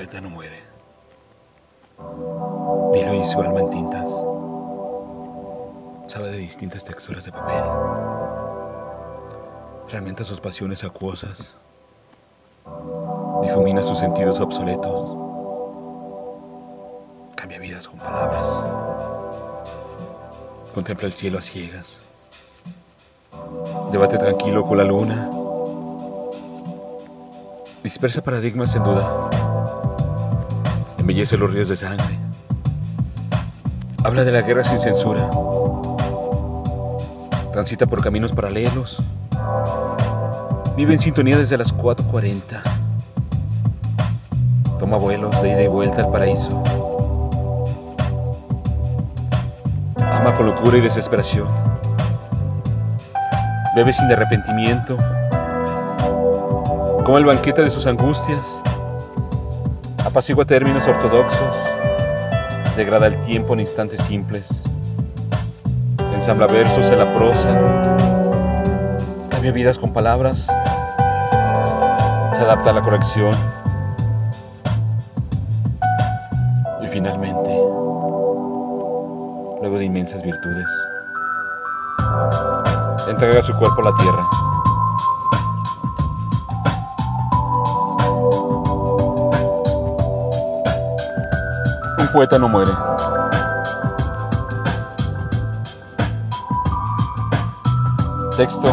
poeta no muere. Dilo y su alma en tintas. Sabe de distintas texturas de papel. Fragmenta sus pasiones acuosas. Difumina sus sentidos obsoletos. Cambia vidas con palabras. Contempla el cielo a ciegas. Debate tranquilo con la luna. Dispersa paradigmas en duda. Embellece los ríos de sangre. Habla de la guerra sin censura. Transita por caminos paralelos. Vive en sintonía desde las 4.40. Toma vuelos de ida y vuelta al paraíso. Ama con locura y desesperación. Bebe sin arrepentimiento. Come el banquete de sus angustias. Apacigua términos ortodoxos. Degrada el tiempo en instantes simples. Ensambla versos en la prosa. Cambia vidas con palabras. Se adapta a la corrección. Y finalmente, luego de inmensas virtudes, entrega su cuerpo a la tierra. Poeta no muere. Texto.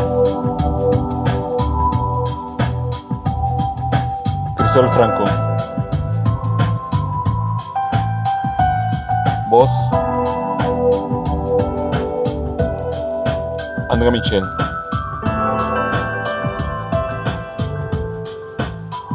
Crisol Franco. Voz. Andrea Michel.